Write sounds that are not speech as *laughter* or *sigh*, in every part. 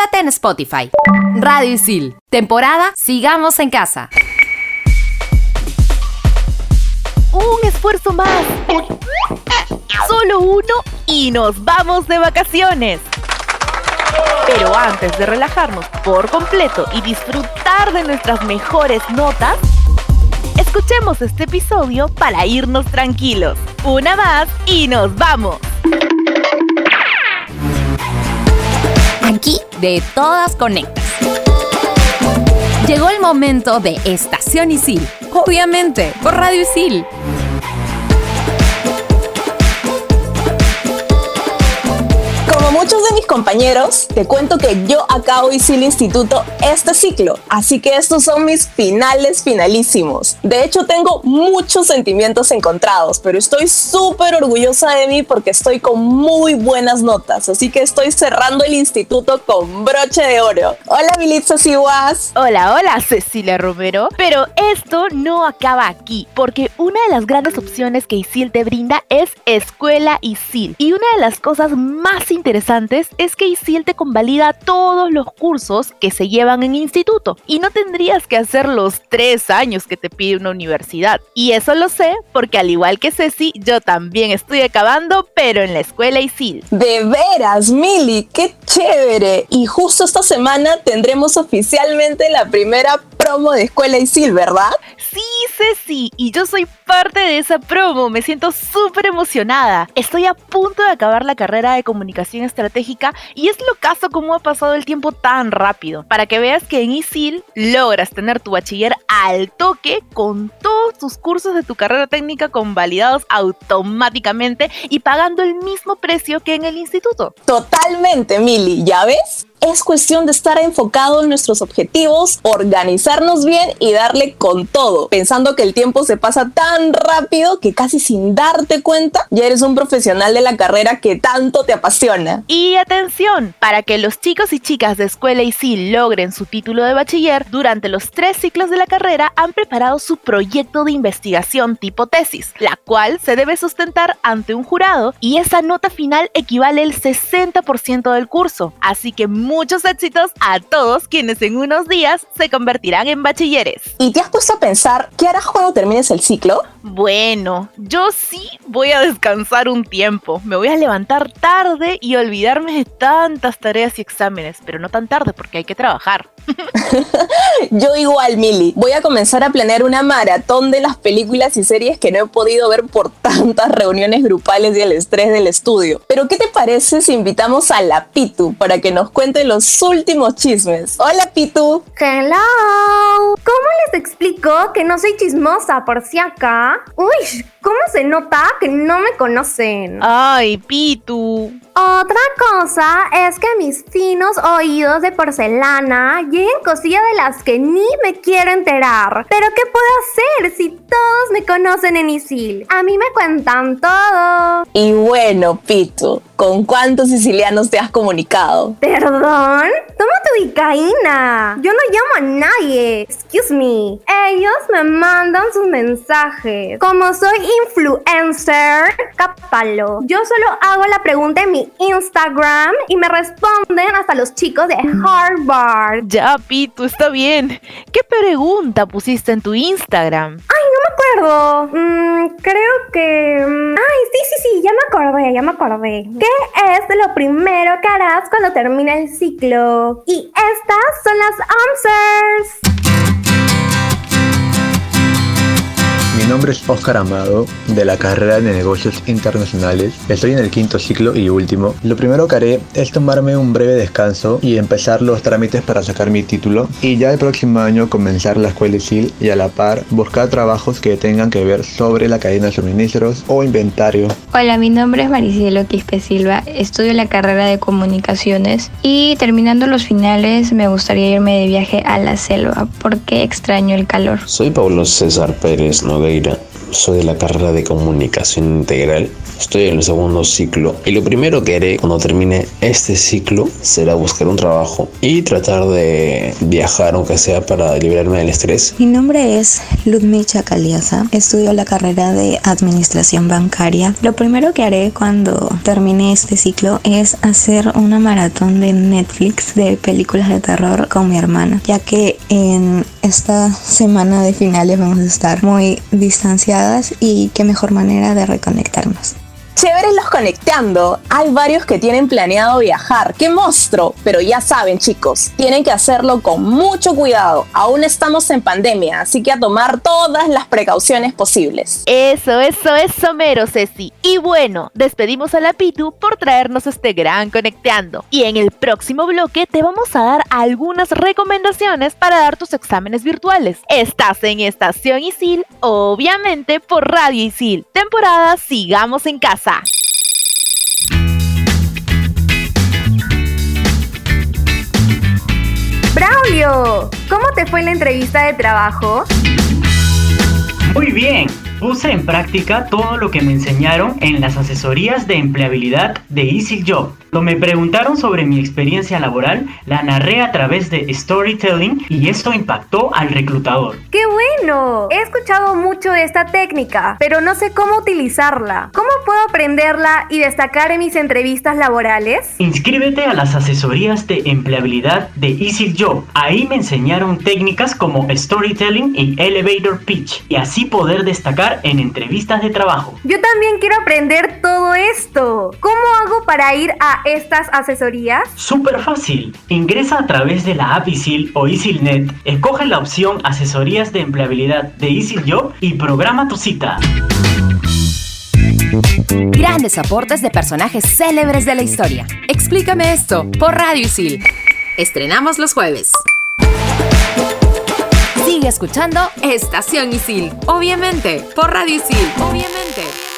Quédate en Spotify. Radio Isil. Temporada Sigamos en Casa. Un esfuerzo más. Solo uno y nos vamos de vacaciones. Pero antes de relajarnos por completo y disfrutar de nuestras mejores notas, escuchemos este episodio para irnos tranquilos. Una más y nos vamos. Aquí de todas conectas. Llegó el momento de Estación Isil. Obviamente, por Radio Isil. Mis compañeros, te cuento que yo acabo y el instituto este ciclo, así que estos son mis finales finalísimos. De hecho, tengo muchos sentimientos encontrados, pero estoy súper orgullosa de mí porque estoy con muy buenas notas, así que estoy cerrando el instituto con broche de oro. Hola, Militza Siwas. Hola, hola, Cecilia Romero. Pero esto no acaba aquí, porque una de las grandes opciones que ISIL te brinda es Escuela ISIL. Y una de las cosas más interesantes es que ISIL te convalida todos los cursos que se llevan en instituto y no tendrías que hacer los tres años que te pide una universidad. Y eso lo sé porque al igual que Ceci, yo también estoy acabando, pero en la escuela ISIL. De veras, Mili, qué chévere. Y justo esta semana tendremos oficialmente la primera promo de Escuela Isil, ¿verdad? Sí, Ceci, y yo soy parte de esa promo, me siento súper emocionada. Estoy a punto de acabar la carrera de comunicación estratégica y es lo caso cómo ha pasado el tiempo tan rápido. Para que veas que en ISIL logras tener tu bachiller al toque con todos tus cursos de tu carrera técnica convalidados automáticamente y pagando el mismo precio que en el instituto. Totalmente, Mili, ¿ya ves? Es cuestión de estar enfocado en nuestros objetivos, organizarnos bien y darle con todo, pensando que el tiempo se pasa tan rápido que casi sin darte cuenta ya eres un profesional de la carrera que tanto te apasiona. Y atención, para que los chicos y chicas de escuela y sí logren su título de bachiller, durante los tres ciclos de la carrera han preparado su proyecto de investigación tipo tesis, la cual se debe sustentar ante un jurado y esa nota final equivale al 60% del curso, así que muchos éxitos a todos quienes en unos días se convertirán en bachilleres. ¿Y te has puesto a pensar qué harás cuando termines el ciclo? Bueno, yo sí voy a descansar un tiempo. Me voy a levantar tarde y olvidarme de tantas tareas y exámenes, pero no tan tarde porque hay que trabajar. *laughs* Yo igual, Mili. Voy a comenzar a planear una maratón de las películas y series que no he podido ver por *laughs* tantas reuniones grupales y el estrés del estudio. Pero ¿qué te parece si invitamos a la Pitu para que nos cuente los últimos chismes? Hola, Pitu. Hello. ¿Cómo les explico que no soy chismosa por si acá? Uy, ¿cómo se nota que no me conocen? Ay, Pitu. Otra cosa es que mis finos oídos de porcelana lleguen cosillas de las que ni me quiero enterar. Pero ¿qué puedo hacer si todos me conocen en Isil? A mí me cuentan todo. Y bueno, Pitu, ¿con cuántos sicilianos te has comunicado? ¿Perdón? Toma tu icaína. Yo no llamo a nadie. Excuse me. Ellos me mandan sus mensajes. Como soy influencer, cápalo. Yo solo hago la pregunta en mi Instagram y me responden hasta los chicos de Harvard. Ya, Pitu, está bien. ¿Qué pregunta pusiste en tu Instagram? Ay, no me acuerdo. Mm, creo que... Mm, ay, sí, sí, sí, ya me acordé, ya me acordé. ¿Qué es lo primero que harás cuando termine el ciclo? Y estas son las answers. Mi nombre es Oscar Amado, de la carrera de negocios internacionales. Estoy en el quinto ciclo y último. Lo primero que haré es tomarme un breve descanso y empezar los trámites para sacar mi título. Y ya el próximo año comenzar la escuela ISIL y a la par buscar trabajos que tengan que ver sobre la cadena de suministros o inventario. Hola, mi nombre es Maricielo Quispe Silva. Estudio la carrera de comunicaciones y terminando los finales me gustaría irme de viaje a la selva porque extraño el calor. Soy Pablo César Pérez later soy de la carrera de comunicación integral estoy en el segundo ciclo y lo primero que haré cuando termine este ciclo será buscar un trabajo y tratar de viajar aunque sea para librarme del estrés. Mi nombre es Ludmicha Caliaza, estudio la carrera de administración bancaria. Lo primero que haré cuando termine este ciclo es hacer una maratón de Netflix de películas de terror con mi hermana, ya que en esta semana de finales vamos a estar muy y qué mejor manera de reconectarnos. Chéveres los conectando. Hay varios que tienen planeado viajar. ¡Qué monstruo! Pero ya saben, chicos, tienen que hacerlo con mucho cuidado. Aún estamos en pandemia, así que a tomar todas las precauciones posibles. Eso, eso, eso, mero, Ceci. Y bueno, despedimos a la Pitu por traernos este gran conecteando. Y en el próximo bloque te vamos a dar algunas recomendaciones para dar tus exámenes virtuales. Estás en Estación Isil, obviamente por Radio Isil. Temporada Sigamos en Casa. Braulio, ¿cómo te fue la entrevista de trabajo? Muy bien, puse en práctica todo lo que me enseñaron en las asesorías de empleabilidad de Easy Job. Cuando me preguntaron sobre mi experiencia laboral, la narré a través de storytelling y esto impactó al reclutador. ¡Qué bueno! He escuchado mucho de esta técnica, pero no sé cómo utilizarla. ¿Cómo puedo aprenderla y destacar en mis entrevistas laborales? Inscríbete a las asesorías de empleabilidad de Easy Job. Ahí me enseñaron técnicas como storytelling y elevator pitch y así poder destacar en entrevistas de trabajo. Yo también quiero aprender todo esto. ¿Cómo hago para ir a estas asesorías? Súper fácil. Ingresa a través de la app Isil o ISILNet, escoge la opción Asesorías de Empleabilidad de Isil Job y programa tu cita. Grandes aportes de personajes célebres de la historia. Explícame esto por Radio Isil. Estrenamos los jueves. Sigue escuchando Estación Isil, obviamente, por Radio Isil, obviamente.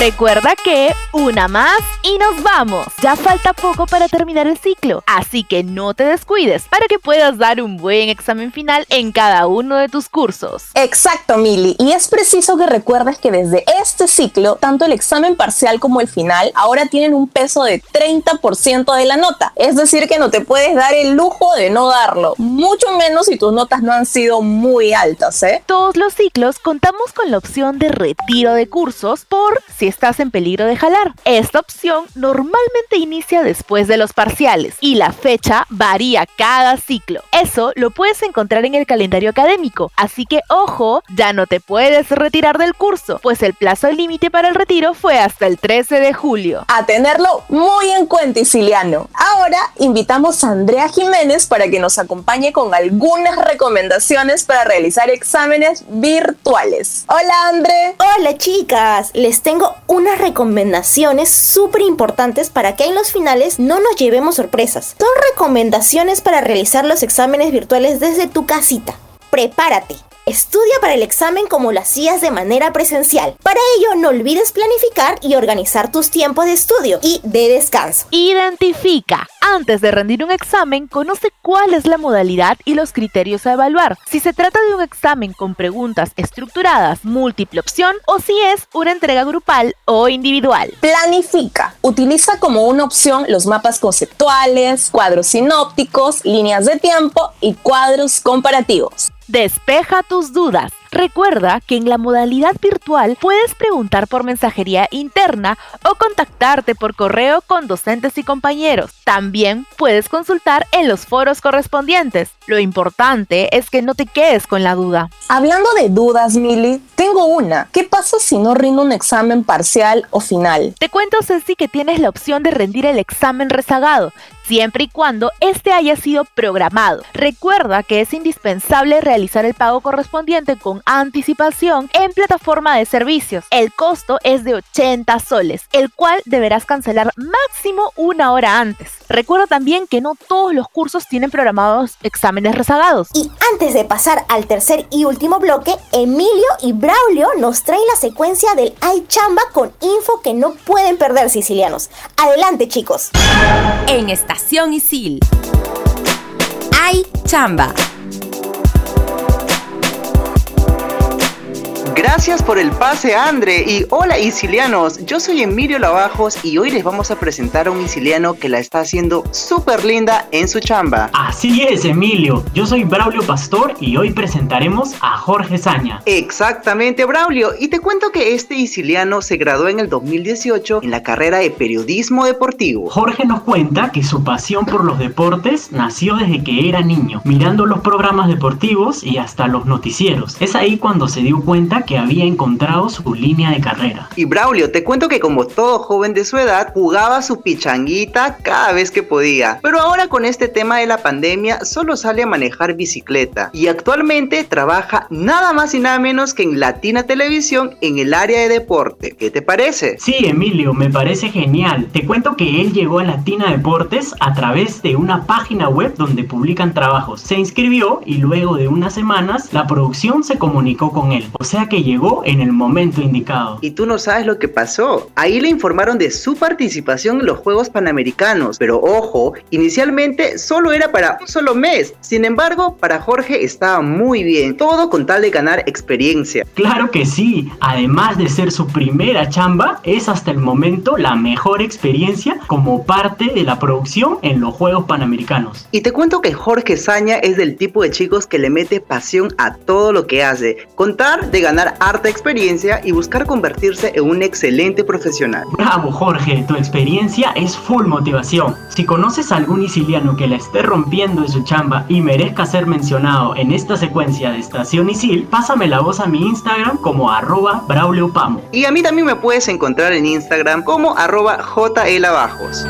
Recuerda que una más y nos vamos. Ya falta poco para terminar el ciclo, así que no te descuides para que puedas dar un buen examen final en cada uno de tus cursos. Exacto, Mili. Y es preciso que recuerdes que desde este ciclo, tanto el examen parcial como el final ahora tienen un peso de 30% de la nota. Es decir, que no te puedes dar el lujo de no darlo, mucho menos si tus notas no han sido muy altas, ¿eh? Todos los ciclos contamos con la opción de retiro de cursos por si estás en peligro de jalar. Esta opción normalmente inicia después de los parciales y la fecha varía cada ciclo. Eso lo puedes encontrar en el calendario académico, así que ojo, ya no te puedes retirar del curso, pues el plazo límite para el retiro fue hasta el 13 de julio. A tenerlo muy en cuenta, Isiliano. Ahora invitamos a Andrea Jiménez para que nos acompañe con algunas recomendaciones para realizar exámenes virtuales. Hola, André. Hola, chicas. Les tengo unas recomendaciones súper importantes para que en los finales no nos llevemos sorpresas. Son recomendaciones para realizar los exámenes virtuales desde tu casita. Prepárate. Estudia para el examen como lo hacías de manera presencial. Para ello, no olvides planificar y organizar tus tiempos de estudio y de descanso. Identifica. Antes de rendir un examen, conoce cuál es la modalidad y los criterios a evaluar. Si se trata de un examen con preguntas estructuradas, múltiple opción o si es una entrega grupal o individual. Planifica. Utiliza como una opción los mapas conceptuales, cuadros sinópticos, líneas de tiempo y cuadros comparativos. Despeja tus dudas. Recuerda que en la modalidad virtual puedes preguntar por mensajería interna o contactarte por correo con docentes y compañeros. También puedes consultar en los foros correspondientes. Lo importante es que no te quedes con la duda. Hablando de dudas, Mili, tengo una. ¿Qué pasa si no rindo un examen parcial o final? Te cuento, Ceci, que tienes la opción de rendir el examen rezagado siempre y cuando este haya sido programado. Recuerda que es indispensable realizar el pago correspondiente con anticipación en plataforma de servicios. El costo es de 80 soles, el cual deberás cancelar máximo una hora antes. Recuerda también que no todos los cursos tienen programados exámenes rezagados. Y antes de pasar al tercer y último bloque, Emilio y Braulio nos traen la secuencia del iChamba con info que no pueden perder sicilianos. Adelante chicos. En Estación Isil. Hay chamba. Gracias por el pase, Andre. Y hola, isilianos. Yo soy Emilio Lavajos y hoy les vamos a presentar a un isiliano que la está haciendo súper linda en su chamba. Así es, Emilio. Yo soy Braulio Pastor y hoy presentaremos a Jorge Saña. Exactamente, Braulio. Y te cuento que este isiliano se graduó en el 2018 en la carrera de periodismo deportivo. Jorge nos cuenta que su pasión por los deportes nació desde que era niño, mirando los programas deportivos y hasta los noticieros. Es ahí cuando se dio cuenta que había encontrado su línea de carrera. Y Braulio, te cuento que como todo joven de su edad, jugaba su pichanguita cada vez que podía. Pero ahora con este tema de la pandemia, solo sale a manejar bicicleta. Y actualmente trabaja nada más y nada menos que en Latina Televisión en el área de deporte. ¿Qué te parece? Sí, Emilio, me parece genial. Te cuento que él llegó a Latina Deportes a través de una página web donde publican trabajos. Se inscribió y luego de unas semanas la producción se comunicó con él. O sea que llegó en el momento indicado. Y tú no sabes lo que pasó. Ahí le informaron de su participación en los Juegos Panamericanos. Pero ojo, inicialmente solo era para un solo mes. Sin embargo, para Jorge estaba muy bien. Todo con tal de ganar experiencia. Claro que sí. Además de ser su primera chamba, es hasta el momento la mejor experiencia como parte de la producción en los Juegos Panamericanos. Y te cuento que Jorge Saña es del tipo de chicos que le mete pasión a todo lo que hace. Contar de ganar harta experiencia y buscar convertirse en un excelente profesional. Bravo Jorge, tu experiencia es full motivación. Si conoces a algún isiliano que la esté rompiendo en su chamba y merezca ser mencionado en esta secuencia de Estación Isil, pásame la voz a mi Instagram como arroba Braulio Pamo. Y a mí también me puedes encontrar en Instagram como arroba JLabajos.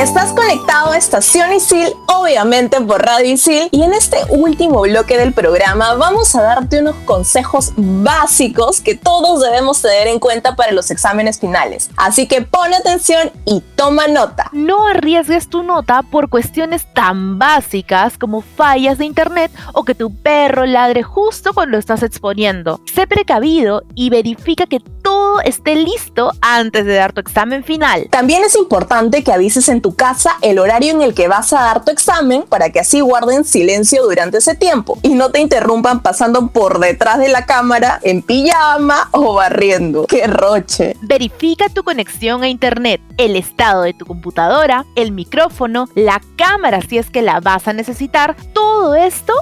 Estás conectado a Estación Isil, obviamente por Radio Isil, y en este último bloque del programa vamos a darte unos consejos básicos que todos debemos tener en cuenta para los exámenes finales. Así que pon atención y toma nota. No arriesgues tu nota por cuestiones tan básicas como fallas de internet o que tu perro ladre justo cuando estás exponiendo. Sé precavido y verifica que todo esté listo antes de dar tu examen final. También es importante que avises en tu casa el horario en el que vas a dar tu examen para que así guarden silencio durante ese tiempo y no te interrumpan pasando por detrás de la cámara en pijama o barriendo. ¡Qué roche! Verifica tu conexión a internet, el estado de tu computadora, el micrófono, la cámara si es que la vas a necesitar, todo esto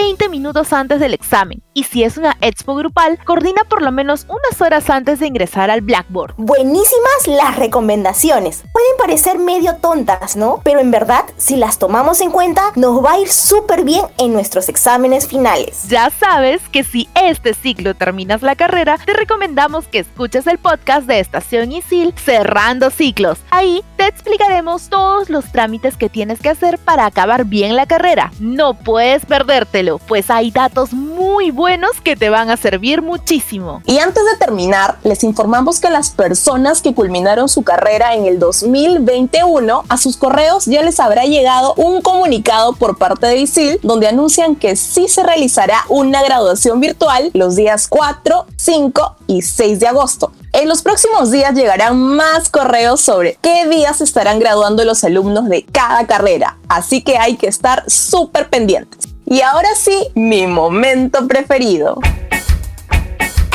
20 minutos antes del examen. Y si es una expo grupal, coordina por lo menos unas horas antes de ingresar al Blackboard. Buenísimas las recomendaciones. Pueden parecer medio tontas, ¿no? Pero en verdad, si las tomamos en cuenta, nos va a ir súper bien en nuestros exámenes finales. Ya sabes que si este ciclo terminas la carrera, te recomendamos que escuches el podcast de Estación Isil Cerrando Ciclos. Ahí te explicaremos todos los trámites que tienes que hacer para acabar bien la carrera. No puedes perdértelo, pues hay datos muy buenos que te van a servir muchísimo. Y antes de terminar, les informamos que las personas que culminaron su carrera en el 2021, a sus correos ya les habrá llegado un comunicado por parte de ISIL donde anuncian que sí se realizará una graduación virtual los días 4, 5 y 6 de agosto. En los próximos días llegarán más correos sobre qué días estarán graduando los alumnos de cada carrera, así que hay que estar súper pendientes. Y ahora sí, mi momento preferido.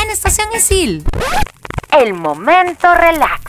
En Estación Isil. El momento relax.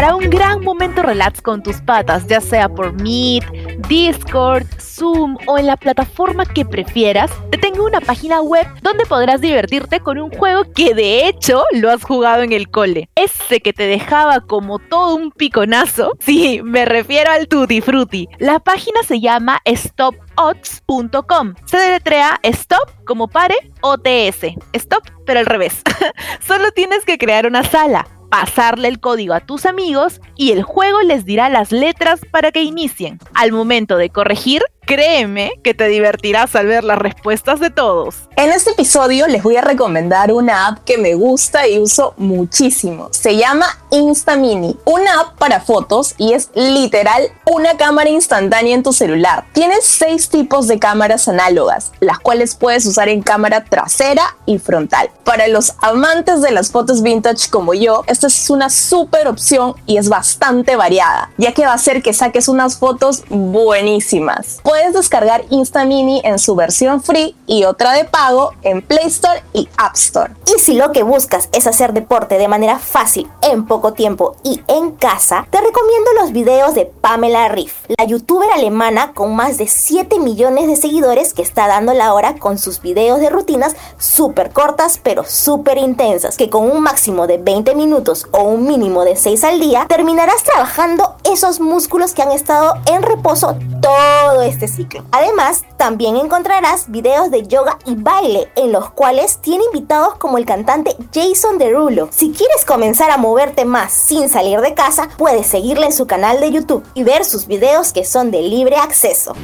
Para un gran momento relax con tus patas, ya sea por Meet, Discord, Zoom o en la plataforma que prefieras, te tengo una página web donde podrás divertirte con un juego que de hecho lo has jugado en el cole. Ese que te dejaba como todo un piconazo. *laughs* Sí, me refiero al Tutti Frutti. La página se llama stopodds.com. Se deletrea stop como pare OTS. Stop, pero al revés. *laughs* Solo tienes que crear una sala pasarle el código a tus amigos y el juego les dirá las letras para que inicien. Al momento de corregir, créeme que te divertirás al ver las respuestas de todos. En este episodio les voy a recomendar una app que me gusta y uso muchísimo. Se llama Instamini, una app para fotos y es literal una cámara instantánea en tu celular. Tiene seis tipos de cámaras análogas, las cuales puedes usar en cámara trasera y frontal. Para los amantes de las fotos vintage como yo, esta es una súper opción y es bastante variada, ya que va a hacer que saques unas fotos buenísimas. Puedes descargar Instamini en su versión free y otra de pago en Play Store y App Store. Y si lo que buscas es hacer deporte de manera fácil, en poco tiempo y en casa, te recomiendo los videos de Pamela Riff, la youtuber alemana con más de 7 millones de seguidores que está dando la hora con sus videos de rutinas súper cortas pero súper intensas, que con un máximo de 20 minutos o un mínimo de 6 al día, terminarás trabajando esos músculos que han estado en reposo todo este ciclo. Además, también encontrarás videos de yoga y baile en los cuales tiene invitados como el cantante Jason Derulo. Si quieres comenzar a moverte más sin salir de casa, puedes seguirle en su canal de YouTube y ver sus videos que son de libre acceso.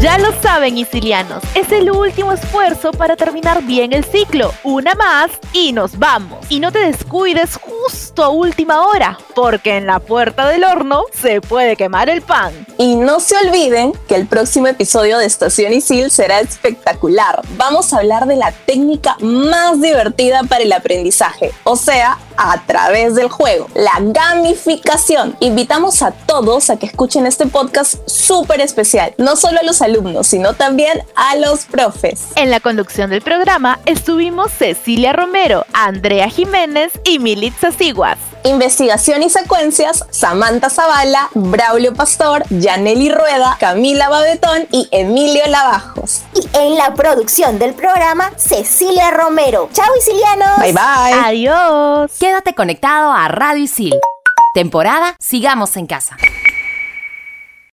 Ya lo saben, isilianos, es el último esfuerzo para terminar bien el ciclo. Una más y nos vamos. Y no te descuides justo a última hora, porque en la puerta del horno se puede quemar el pan. Y no se olviden que el próximo episodio de Estación Isil será espectacular. Vamos a hablar de la técnica más divertida para el aprendizaje, o sea, a través del juego, la gamificación. Invitamos a todos a que escuchen este podcast súper especial, no solo a los alumnos, sino también a los profes. En la conducción del programa estuvimos Cecilia Romero, Andrea Jiménez y Militza Investigación y secuencias, Samantha Zavala, Braulio Pastor, Yaneli Rueda, Camila Babetón y Emilio Lavajos. Y en la producción del programa, Cecilia Romero. Chao, Isilianos. Bye bye. Adiós. Quédate conectado a Radio Isil. Temporada Sigamos en Casa.